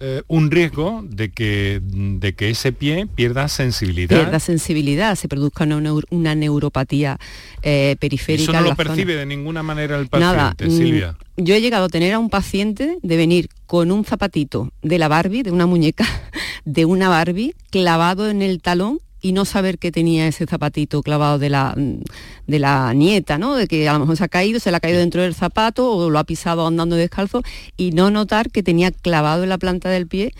eh, un riesgo de que, de que ese pie pierda sensibilidad. Pierda sensibilidad, se produzca una, neuropatía eh, periférica. Eso no lo percibe de ninguna manera el paciente, mm, Silvia. Yo he llegado a tener a un paciente de venir con un zapatito de la Barbie, de una muñeca de una Barbie, clavado en el talón y no saber que tenía ese zapatito clavado de la, de la nieta, ¿no? De que a lo mejor se ha caído, se le ha caído dentro del zapato o lo ha pisado andando descalzo y no notar que tenía clavado en la planta del pie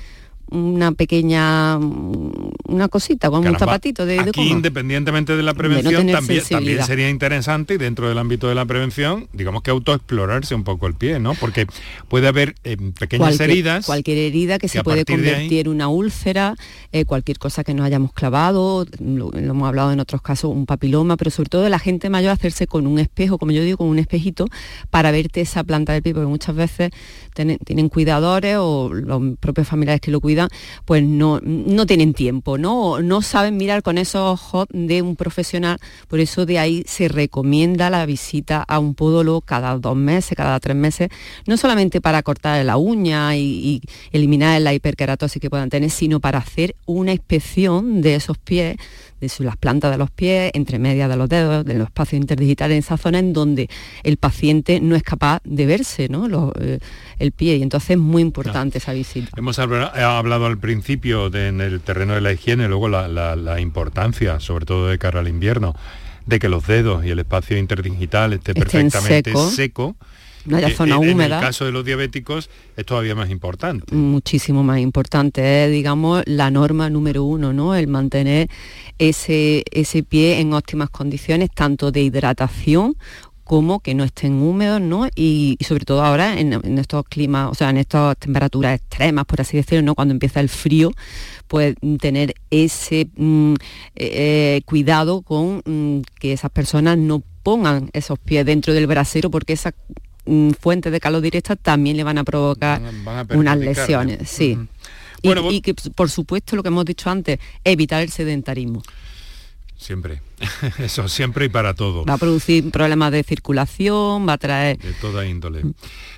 una pequeña una cosita con un zapatito de, aquí independientemente de la prevención también, también, sería interesante y dentro del ámbito de la prevención digamos que autoexplorarse un poco el pie no porque puede haber eh, pequeñas heridas cualquier herida que, se puede convertir en una úlcera eh, cualquier cosa que nos hayamos clavado lo, hemos hablado en otros casos un papiloma pero sobre todo la gente mayor hacerse con un espejo como yo digo con un espejito para verte esa planta del pie porque muchas veces tienen cuidadores o los propios familiares que lo cuidan pues no, no tienen tiempo, ¿no? No saben mirar con esos ojos de un profesional, por eso de ahí se recomienda la visita a un podólogo cada dos meses, cada tres meses, no solamente para cortar la uña y, eliminar la hiperkeratosis que puedan tener, sino para hacer una inspección de esos pies de las plantas de los pies, entre medias de los dedos, de los espacios interdigitales, en esa zona en donde el paciente no es capaz de verse ¿no? Eh, el pie. Y entonces es muy importante esa visita. Hemos hablado al principio en el terreno de la higiene, luego la, importancia, sobre todo de cara al invierno, de que los dedos y el espacio interdigital esté perfectamente seco no haya zona húmeda. En el caso de los diabéticos es todavía más importante. Muchísimo más importante, es, digamos, la norma número uno, ¿no? El mantener ese, ese pie en óptimas condiciones, tanto de hidratación como que no estén húmedos, ¿no? Y, sobre todo ahora en, estos climas, o sea, en estas temperaturas extremas, por así decirlo, ¿no? Cuando empieza el frío, pues tener ese mm, eh, cuidado con mm, que esas personas no pongan esos pies dentro del brasero porque esa fuentes de calor directa también le van a provocar unas lesiones. Sí. y, que por supuesto lo que hemos dicho antes, evitar el sedentarismo. Siempre, eso siempre y para todo. Va a producir problemas de circulación, va a traer... De toda índole.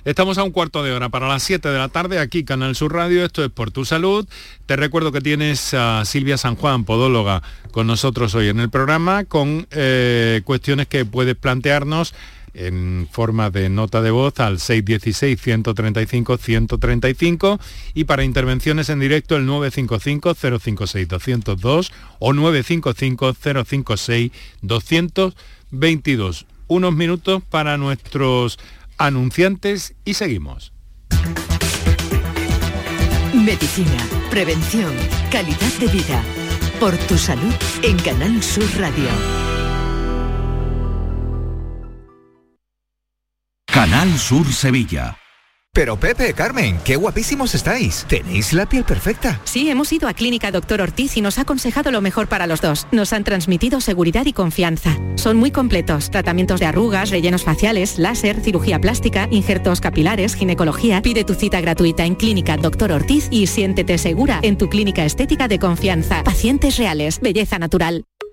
Estamos a un cuarto de hora para las 7 de la tarde, aquí Canal Sur Radio, esto es Por Tu Salud. Te recuerdo que tienes a Silvia San Juan, podóloga, con nosotros hoy en el programa, con eh, cuestiones que puedes plantearnos en forma de nota de voz al 616-135-135 y para intervenciones en directo el 955-056-202 o 955-056-222. Unos minutos para nuestros anunciantes y seguimos. Medicina, prevención, calidad de vida. Por tu salud en Canal Sur Radio. Canal Sur Sevilla. Pero Pepe, Carmen, qué guapísimos estáis. Tenéis la piel perfecta. Sí, hemos ido a Clínica Doctor Ortiz y nos ha aconsejado lo mejor para los dos. Nos han transmitido seguridad y confianza. Son muy completos. Tratamientos de arrugas, rellenos faciales, láser, cirugía plástica, injertos capilares, ginecología. Pide tu cita gratuita en Clínica Doctor Ortiz y siéntete segura en tu clínica estética de confianza. Pacientes reales, belleza natural.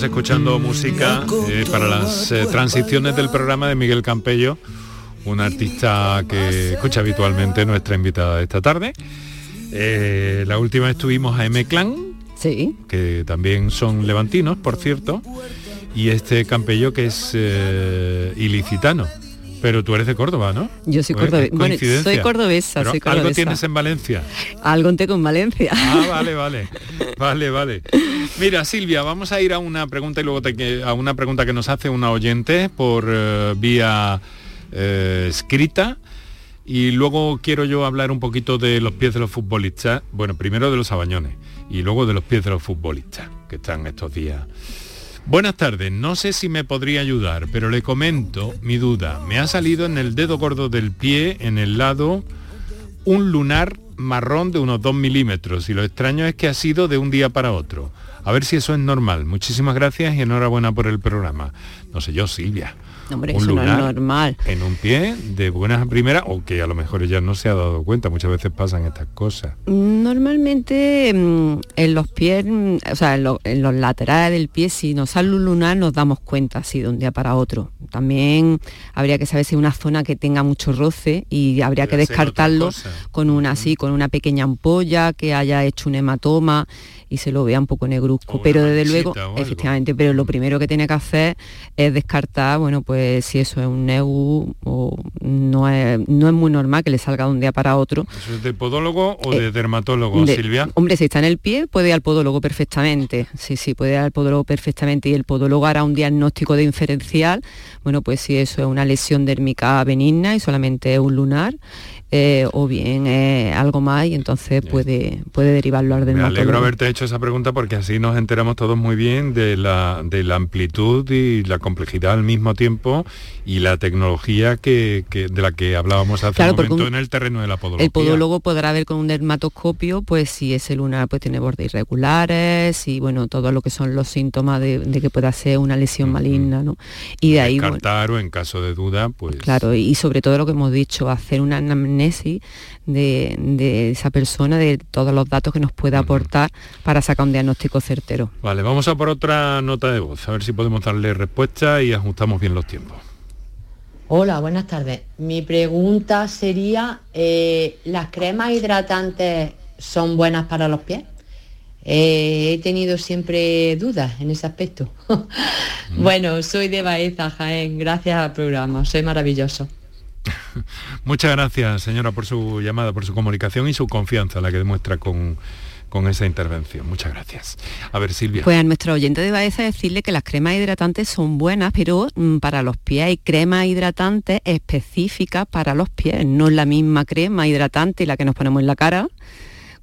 Estamos escuchando música eh, para las eh, transiciones del programa de Miguel Campello, un artista que escucha habitualmente nuestra invitada de esta tarde. Eh, la última estuvimos a M Clan, sí. que también son levantinos, por cierto, y este Campello que es ilicitano. Pero tú eres de Córdoba, ¿no? Yo soy cordobesa. ¿es Bueno, soy cordobesa, Algo tienes en Valencia. Algo tengo en Valencia. Ah, vale, vale. Vale, vale. Mira, Silvia, vamos a ir a una pregunta y luego te a una pregunta que nos hace una oyente por eh, vía eh, escrita. Y luego quiero yo hablar un poquito de los pies de los futbolistas. Bueno, primero de los sabañones y luego de los pies de los futbolistas que están estos días. Buenas tardes, no sé si me podría ayudar, pero le comento mi duda. Me ha salido en el dedo gordo del pie, en el lado, un lunar marrón de unos 2 milímetros y lo extraño es que ha sido de un día para otro. A ver si eso es normal. Muchísimas gracias y enhorabuena por el programa. No sé yo, Silvia. Hombre, un eso no es lunar normal. en un pie de buenas a primeras o que a lo mejor ella no se ha dado cuenta. Muchas veces pasan estas cosas. Normalmente mm, en los pies, mm, o sea, en, lo- en los laterales del pie, si nos sale un lunar nos damos cuenta así de un día para otro. También habría que saber si es una zona que tenga mucho roce y habría que descartarlo con una así, con una pequeña ampolla que haya hecho un hematoma y se lo vea un poco negruzco. Pero desde luego, efectivamente, pero lo primero que tiene que hacer es descartar, bueno, pues si eso es un neu o no es, no es muy normal que le salga de un día para otro. ¿Eso es de podólogo o de dermatólogo, Eh, De- Silvia? Hombre, si está en el pie, puede ir al podólogo perfectamente. Sí, sí, puede ir al podólogo perfectamente. Y el podólogo hará un diagnóstico de inferencial. Bueno, pues si eso es una lesión dérmica benigna y solamente es un lunar, eh, o bien eh, algo más y entonces puede, puede derivarlo al Me alegro haberte hecho esa pregunta porque así nos enteramos todos muy bien de la, de la amplitud y la complejidad al mismo tiempo y la tecnología que, de la que hablábamos hace un momento en el terreno de la podología. El podólogo podrá ver con un dermatoscopio pues si ese lunar pues tiene bordes irregulares y bueno, todo lo que son los síntomas de, que pueda ser una lesión maligna, ¿no? Y de ahí... Descartar o en caso de duda, pues... Claro, y sobre todo lo que hemos dicho, hacer una anamnesis de, esa persona, de todos los datos que nos pueda aportar para sacar un diagnóstico certero. Vale, vamos a por otra nota de voz, a ver si podemos darle respuesta y ajustamos bien los tiempos. Hola, buenas tardes. Mi pregunta sería, eh, ¿las cremas hidratantes son buenas para los pies? Eh, he tenido siempre dudas en ese aspecto. bueno, soy de Baeza, Jaén. Gracias al programa. Soy maravilloso. Muchas gracias, señora, por su llamada, por su comunicación y su confianza, la que demuestra con, con esa intervención. Muchas gracias. A ver, Silvia. Pues a nuestro oyente de Baeza decirle que las cremas hidratantes son buenas, pero mm, para los pies hay cremas hidratantes específicas para los pies. No es la misma crema hidratante la que nos ponemos en la cara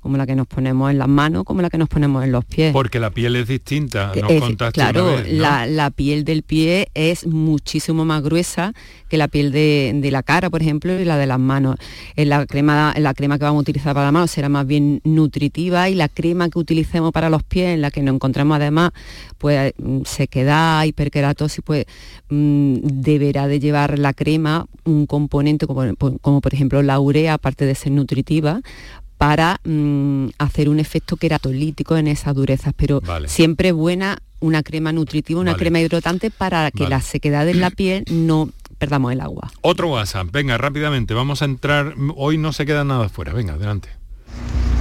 como la que nos ponemos en las manos, como la que nos ponemos en los pies. Porque la piel es distinta, nos Claro, la, piel del pie es muchísimo más gruesa que la piel de, la cara, por ejemplo, y la de las manos. En la, crema, la crema que vamos a utilizar para la mano será más bien nutritiva y la crema que utilicemos para los pies, en la que nos encontramos además pues mm, sequedad, hiperkeratosis, pues mm, deberá de llevar la crema un componente como, como por ejemplo la urea, aparte de ser nutritiva, para mm, hacer un efecto queratolítico en esas durezas, pero siempre buena una crema nutritiva, una crema hidratante para que la sequedad en la piel no perdamos el agua. Otro WhatsApp, venga, rápidamente, vamos a entrar, hoy no se queda nada fuera, venga, adelante.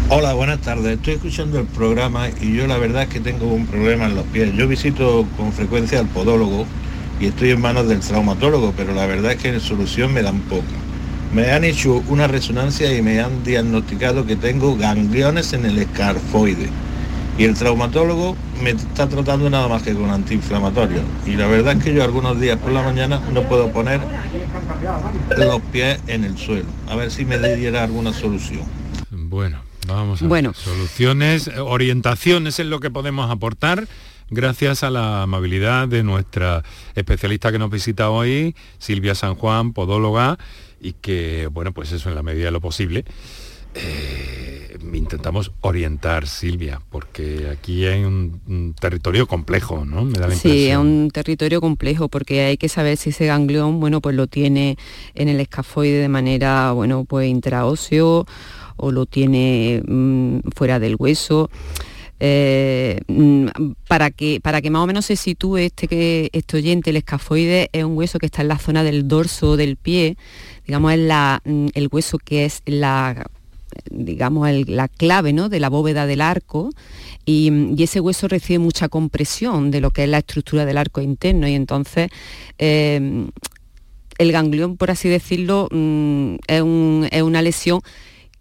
Hola, buenas tardes. Estoy escuchando el programa y yo la verdad es que tengo un problema en los pies. Yo visito con frecuencia al podólogo y estoy en manos del traumatólogo, pero la verdad es que en solución me dan poco. Me han hecho una resonancia y me han diagnosticado que tengo gangliones en el escarfoide. Y el traumatólogo me está tratando nada más que con antiinflamatorio. Y la verdad es que yo algunos días por la mañana no puedo poner los pies en el suelo. A ver si me diera alguna solución. Bueno, vamos a bueno. Soluciones, orientaciones es lo que podemos aportar gracias a la amabilidad de nuestra especialista que nos visita hoy, Silvia San Juan, podóloga y que, bueno, pues eso en la medida de lo posible. Eh, intentamos orientar, Silvia, porque aquí hay un, territorio complejo, ¿no? Me da sí, es un territorio complejo porque hay que saber si ese ganglión, bueno, pues lo tiene en el escafoide de manera, bueno, pues intraóseo o lo tiene mm, fuera del hueso. Eh, mm, para, que, para que más o menos se sitúe este, que, este oyente, el escafoide es un hueso que está en la zona del dorso del pie, digamos, es la, mm, el hueso que es la digamos, la clave ¿no? de la bóveda del arco. Y, ese hueso recibe mucha compresión de lo que es la estructura del arco interno. Y entonces eh, el ganglión, por así decirlo, mm, es, es, una lesión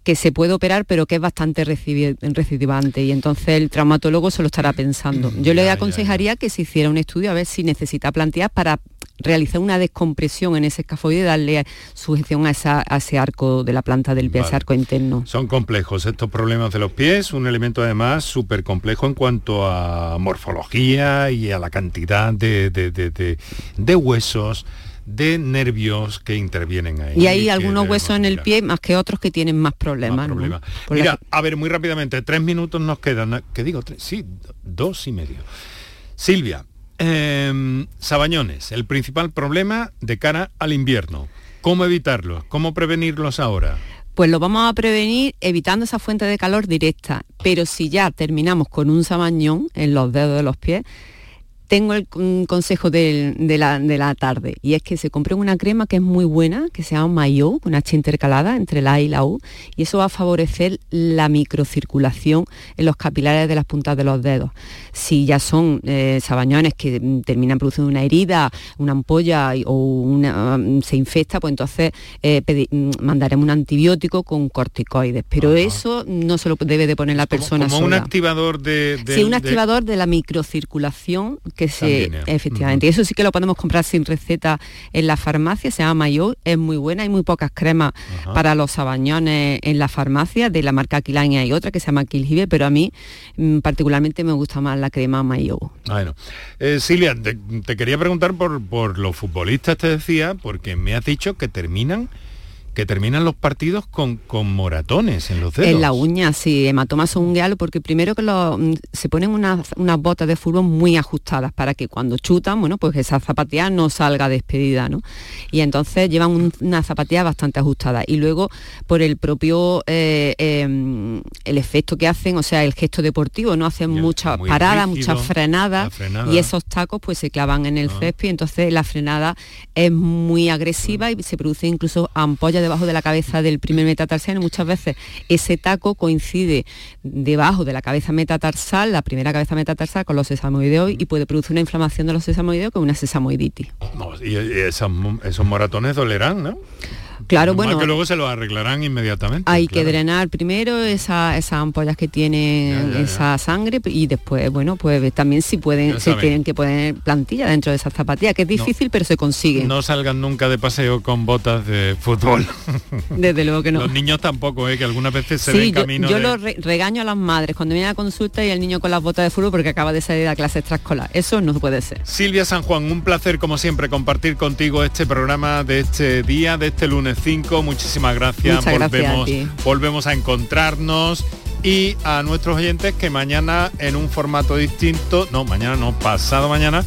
que se puede operar pero que es bastante recidivante y entonces el traumatólogo se lo estará pensando. Yo le aconsejaría que se hiciera un estudio a ver si necesita plantear para realizar una descompresión en ese escafoide y darle sujeción a, ese arco de la planta del pie, ese arco interno. Son complejos estos problemas de los pies, un elemento además súper complejo en cuanto a morfología y a la cantidad de, de, huesos, de nervios que intervienen ahí. Y hay algunos huesos en el pie más que otros que tienen más problemas. Mira, a ver, muy rápidamente, tres minutos nos quedan. ¿Qué digo? Sí, dos y medio. Silvia, Em, Sabañones, el principal problema de cara al invierno. ¿Cómo evitarlos? ¿Cómo prevenirlos ahora? Pues lo vamos a prevenir evitando esa fuente de calor directa. Pero si ya terminamos con un sabañón en los dedos de los pies, tengo el consejo de, la, tarde y es que se compre una crema que es muy buena, que se llama Mayo, una H intercalada entre la A y la U, y eso va a favorecer la microcirculación en los capilares de las puntas de los dedos. Si ya son eh, sabañones que mm, terminan produciendo una herida, una ampolla o una, mm, se infecta, pues entonces eh, mm, mandaremos un antibiótico con corticoides. Pero eso no se lo debe de poner la persona como, un activador de, sí, un activador de la microcirculación que se efectivamente. Eso sí que lo podemos comprar sin receta en la farmacia, se llama Mayo, es muy buena, hay muy pocas cremas para los sabañones en la farmacia, de la marca Aquilania hay otra que se llama Kilgibe, pero a mí mm, particularmente me gusta más la crema Mayo. Bueno, eh, Silvia, te, quería preguntar por, por los futbolistas, te decía, porque me has dicho que terminan que terminan los partidos con, con moratones en los dedos. En la uña, sí, hematomas ungueal, porque primero que lo, mm, se ponen unas, unas botas de fútbol muy ajustadas para que cuando chutan, bueno, pues esa zapatilla no salga despedida, ¿no? Y entonces llevan una zapatilla bastante ajustada. Y luego, por el propio, eh, em, el efecto que hacen, o sea, el gesto deportivo, ¿no? Hacen muchas paradas, muchas frenadas, y esos tacos pues se clavan en el ah. césped, entonces la frenada es muy agresiva y se produce incluso ampollas debajo de la cabeza del primer metatarsal y muchas veces ese taco coincide debajo de la cabeza metatarsal, la primera cabeza metatarsal con los sesamoideos y puede producir una inflamación de los sesamoideos con una sesamoiditis. y, esos moratones dolerán, ¿no? Claro, bueno. que luego se lo arreglarán inmediatamente. Hay que drenar primero esas ampollas que tienen esa sangre y después, bueno, pues también si pueden, tienen que poner plantilla dentro de esas zapatillas, que es difícil, pero se consigue. No salgan nunca de paseo con botas de fútbol. Desde luego que no. Los niños tampoco, ¿eh? que algunas veces se ven camino. Yo, lo regaño a las madres cuando viene a consulta y el niño con las botas de fútbol porque acaba de salir a clase extraescolar. Eso no puede ser. Silvia San Juan, un placer como siempre compartir contigo este programa de este día, de este lunes 5. Muchísimas gracias. volvemos, volvemos a encontrarnos y a nuestros oyentes que mañana en un formato distinto, no, mañana no, pasado mañana,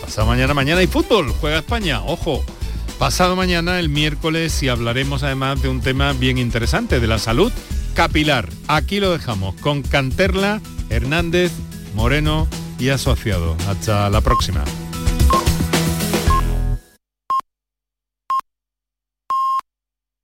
pasado mañana, mañana hay fútbol, juega España, ojo. Pasado mañana, el miércoles, y hablaremos además de un tema bien interesante, de la salud capilar. Aquí lo dejamos con Canterla, Hernández, Moreno y asociado. Hasta la próxima.